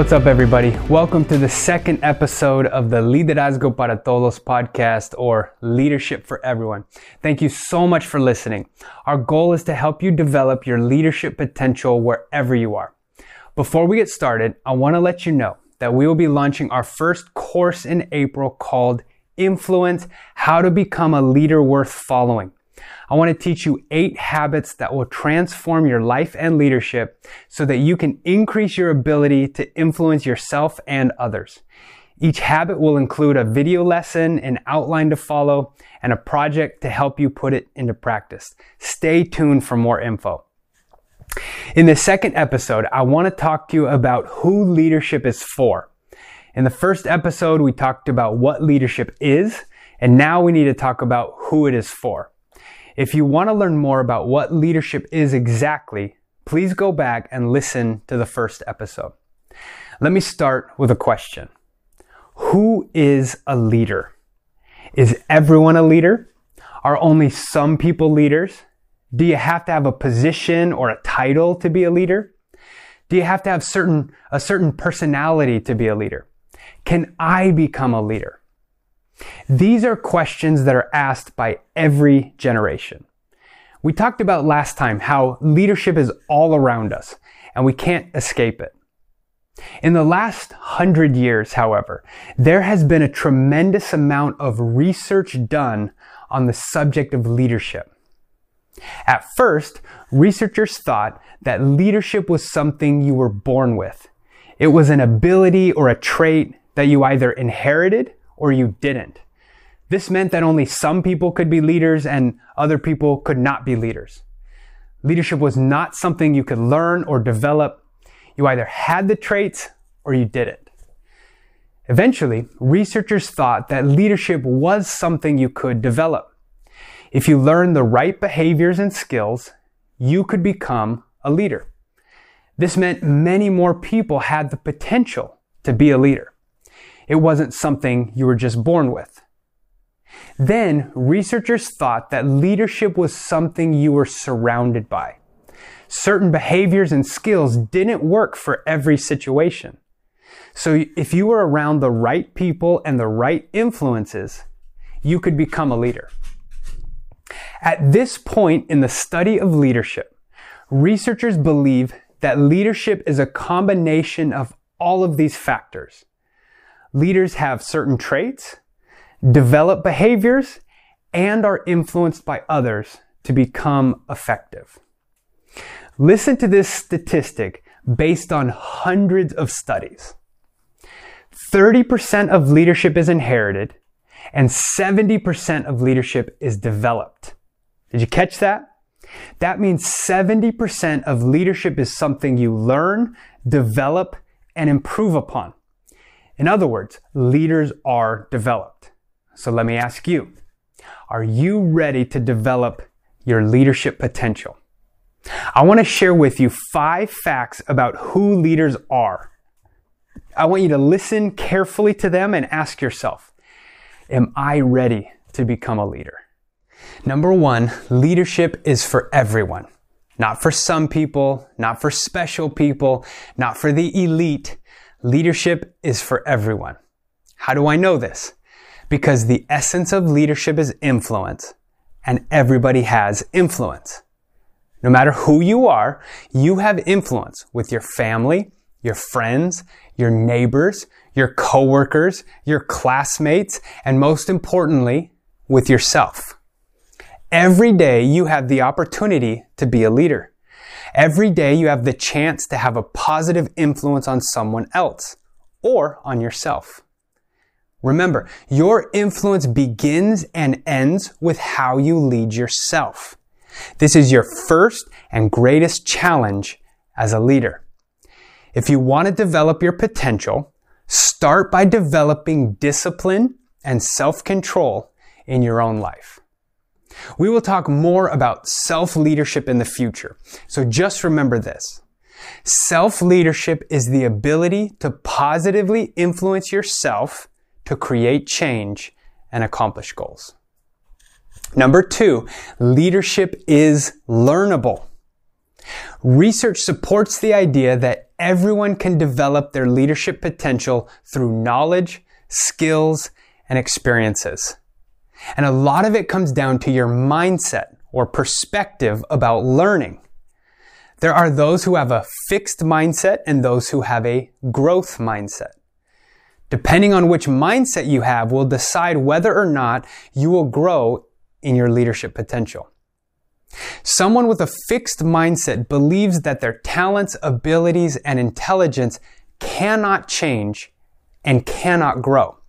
What's up, everybody? Welcome to the second episode of the Liderazgo para Todos podcast or Leadership for Everyone. Thank you so much for listening. Our goal is to help you develop your leadership potential wherever you are. Before we get started, I want to let you know that we will be launching our first course in April called Influence How to Become a Leader Worth Following. I want to teach you eight habits that will transform your life and leadership so that you can increase your ability to influence yourself and others. Each habit will include a video lesson, an outline to follow, and a project to help you put it into practice. Stay tuned for more info. In the second episode, I want to talk to you about who leadership is for. In the first episode, we talked about what leadership is, and now we need to talk about who it is for. If you want to learn more about what leadership is exactly, please go back and listen to the first episode. Let me start with a question. Who is a leader? Is everyone a leader? Are only some people leaders? Do you have to have a position or a title to be a leader? Do you have to have certain, a certain personality to be a leader? Can I become a leader? These are questions that are asked by every generation. We talked about last time how leadership is all around us and we can't escape it. In the last hundred years, however, there has been a tremendous amount of research done on the subject of leadership. At first, researchers thought that leadership was something you were born with. It was an ability or a trait that you either inherited or you didn't. This meant that only some people could be leaders and other people could not be leaders. Leadership was not something you could learn or develop. You either had the traits or you didn't. Eventually, researchers thought that leadership was something you could develop. If you learn the right behaviors and skills, you could become a leader. This meant many more people had the potential to be a leader. It wasn't something you were just born with. Then researchers thought that leadership was something you were surrounded by. Certain behaviors and skills didn't work for every situation. So if you were around the right people and the right influences, you could become a leader. At this point in the study of leadership, researchers believe that leadership is a combination of all of these factors. Leaders have certain traits, develop behaviors, and are influenced by others to become effective. Listen to this statistic based on hundreds of studies. 30% of leadership is inherited and 70% of leadership is developed. Did you catch that? That means 70% of leadership is something you learn, develop, and improve upon. In other words, leaders are developed. So let me ask you, are you ready to develop your leadership potential? I want to share with you five facts about who leaders are. I want you to listen carefully to them and ask yourself, am I ready to become a leader? Number one, leadership is for everyone. Not for some people, not for special people, not for the elite. Leadership is for everyone. How do I know this? Because the essence of leadership is influence, and everybody has influence. No matter who you are, you have influence with your family, your friends, your neighbors, your coworkers, your classmates, and most importantly, with yourself. Every day you have the opportunity to be a leader. Every day you have the chance to have a positive influence on someone else or on yourself. Remember, your influence begins and ends with how you lead yourself. This is your first and greatest challenge as a leader. If you want to develop your potential, start by developing discipline and self-control in your own life. We will talk more about self-leadership in the future. So just remember this. Self-leadership is the ability to positively influence yourself to create change and accomplish goals. Number two, leadership is learnable. Research supports the idea that everyone can develop their leadership potential through knowledge, skills, and experiences. And a lot of it comes down to your mindset or perspective about learning. There are those who have a fixed mindset and those who have a growth mindset. Depending on which mindset you have will decide whether or not you will grow in your leadership potential. Someone with a fixed mindset believes that their talents, abilities, and intelligence cannot change and cannot grow.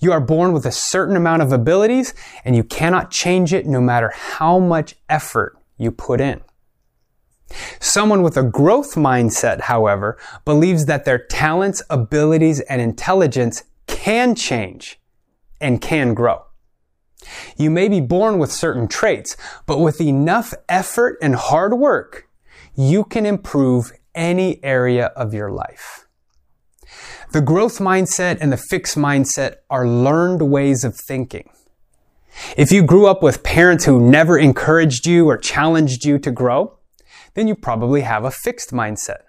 You are born with a certain amount of abilities and you cannot change it no matter how much effort you put in. Someone with a growth mindset, however, believes that their talents, abilities, and intelligence can change and can grow. You may be born with certain traits, but with enough effort and hard work, you can improve any area of your life. The growth mindset and the fixed mindset are learned ways of thinking. If you grew up with parents who never encouraged you or challenged you to grow, then you probably have a fixed mindset.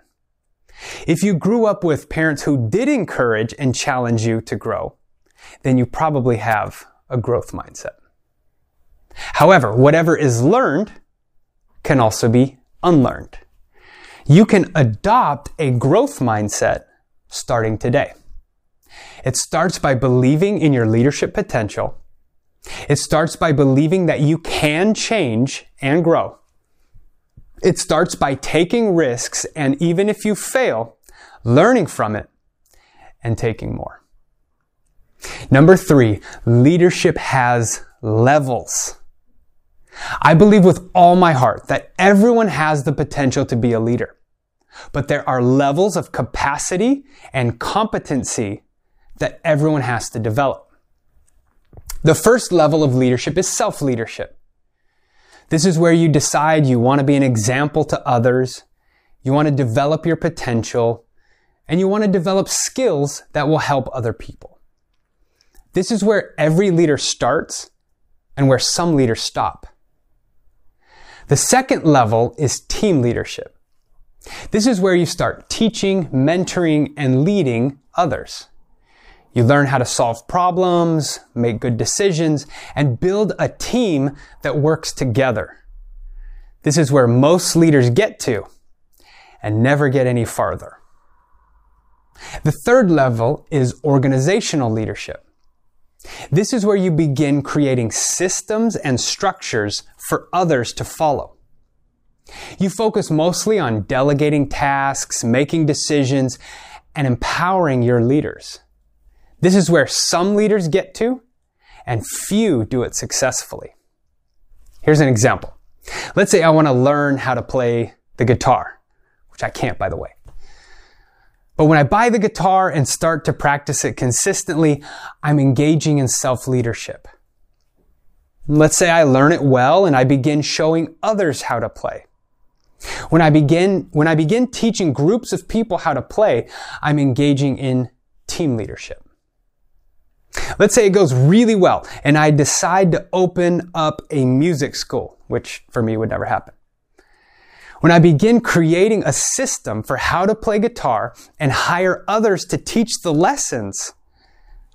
If you grew up with parents who did encourage and challenge you to grow, then you probably have a growth mindset. However, whatever is learned can also be unlearned. You can adopt a growth mindset starting today. It starts by believing in your leadership potential. It starts by believing that you can change and grow. It starts by taking risks and even if you fail, learning from it and taking more. Number three, leadership has levels. I believe with all my heart that everyone has the potential to be a leader, but there are levels of capacity and competency that everyone has to develop. The first level of leadership is self-leadership. This is where you decide you want to be an example to others, you want to develop your potential, and you want to develop skills that will help other people. This is where every leader starts and where some leaders stop. The second level is team leadership. This is where you start teaching, mentoring, and leading others. You learn how to solve problems, make good decisions, and build a team that works together. This is where most leaders get to and never get any farther. The third level is organizational leadership. This is where you begin creating systems and structures for others to follow. You focus mostly on delegating tasks, making decisions, and empowering your leaders. This is where some leaders get to, and few do it successfully. Here's an example. Let's say I want to learn how to play the guitar, which I can't, by the way. But when I buy the guitar and start to practice it consistently, I'm engaging in self leadership. Let's say I learn it well and I begin showing others how to play. When I begin, when I begin teaching groups of people how to play, I'm engaging in team leadership. Let's say it goes really well and I decide to open up a music school, which for me would never happen. When I begin creating a system for how to play guitar and hire others to teach the lessons,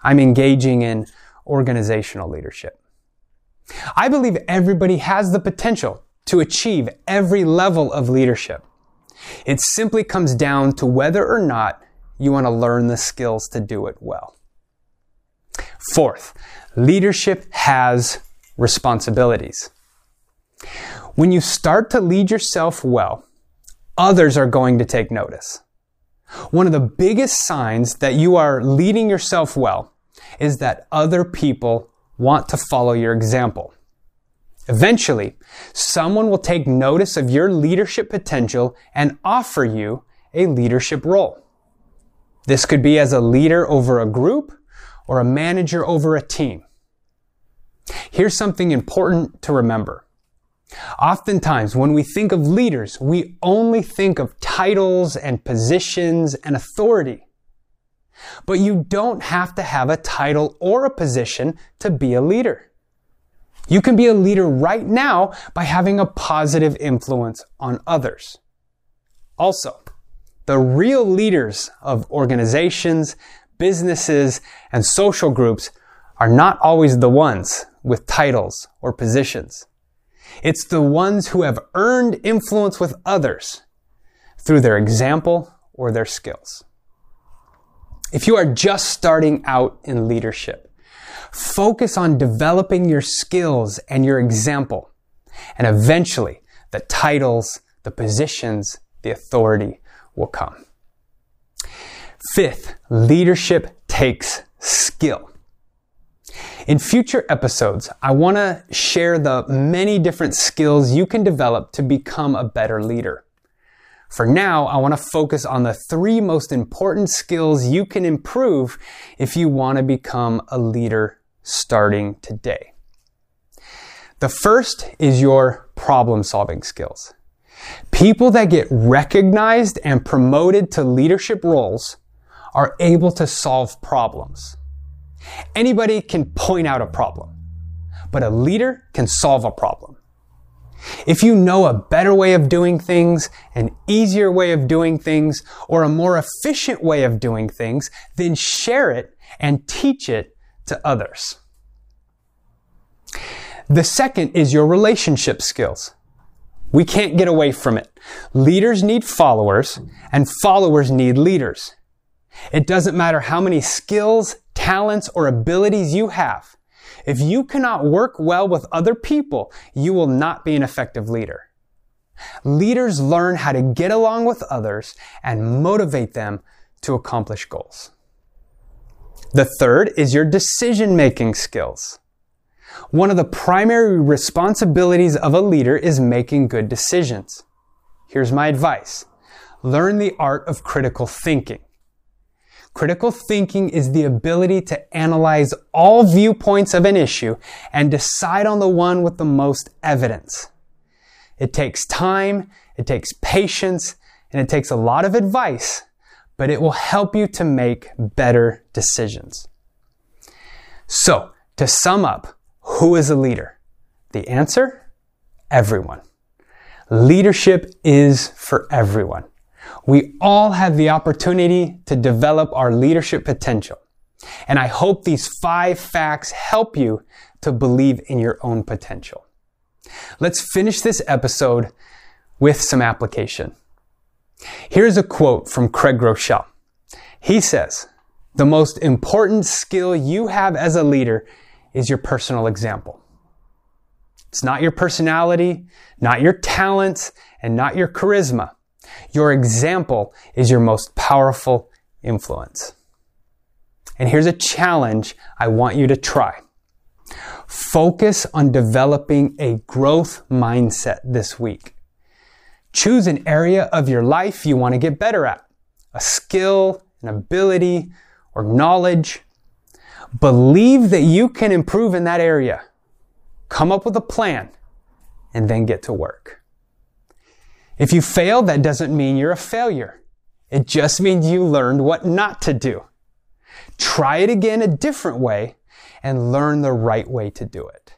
I'm engaging in organizational leadership. I believe everybody has the potential to achieve every level of leadership. It simply comes down to whether or not you want to learn the skills to do it well. Fourth, leadership has responsibilities. When you start to lead yourself well, others are going to take notice. One of the biggest signs that you are leading yourself well is that other people want to follow your example. Eventually, someone will take notice of your leadership potential and offer you a leadership role. This could be as a leader over a group or a manager over a team. Here's something important to remember. Oftentimes, when we think of leaders, we only think of titles and positions and authority. But you don't have to have a title or a position to be a leader. You can be a leader right now by having a positive influence on others. Also, the real leaders of organizations, businesses, and social groups are not always the ones with titles or positions. It's the ones who have earned influence with others through their example or their skills. If you are just starting out in leadership, focus on developing your skills and your example. And eventually, the titles, the positions, the authority will come. Fifth, leadership takes skill. In future episodes, I want to share the many different skills you can develop to become a better leader. For now, I want to focus on the three most important skills you can improve if you want to become a leader starting today. The first is your problem solving skills. People that get recognized and promoted to leadership roles are able to solve problems. Anybody can point out a problem, but a leader can solve a problem. If you know a better way of doing things, an easier way of doing things, or a more efficient way of doing things, then share it and teach it to others. The second is your relationship skills. We can't get away from it. Leaders need followers and followers need leaders. It doesn't matter how many skills, talents, or abilities you have. If you cannot work well with other people, you will not be an effective leader. Leaders learn how to get along with others and motivate them to accomplish goals. The third is your decision making skills. One of the primary responsibilities of a leader is making good decisions. Here's my advice. Learn the art of critical thinking. Critical thinking is the ability to analyze all viewpoints of an issue and decide on the one with the most evidence. It takes time, it takes patience, and it takes a lot of advice, but it will help you to make better decisions. So, to sum up, who is a leader? The answer? Everyone. Leadership is for everyone. We all have the opportunity to develop our leadership potential. And I hope these five facts help you to believe in your own potential. Let's finish this episode with some application. Here's a quote from Craig Groeschel. He says, the most important skill you have as a leader is your personal example. It's not your personality, not your talents, and not your charisma. Your example is your most powerful influence. And here's a challenge I want you to try. Focus on developing a growth mindset this week. Choose an area of your life you want to get better at, a skill, an ability, or knowledge. Believe that you can improve in that area. Come up with a plan and then get to work. If you fail, that doesn't mean you're a failure. It just means you learned what not to do. Try it again a different way and learn the right way to do it.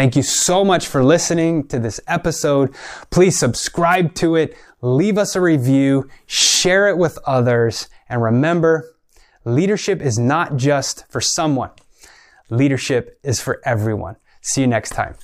Thank you so much for listening to this episode. Please subscribe to it, leave us a review, share it with others, and remember, leadership is not just for someone. Leadership is for everyone. See you next time.